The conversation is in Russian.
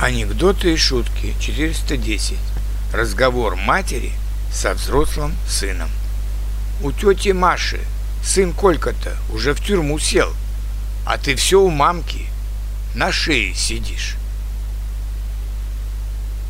Анекдоты и шутки 410. Разговор матери со взрослым сыном. У тети Маши сын Колька-то уже в тюрьму сел, а ты все у мамки на шее сидишь.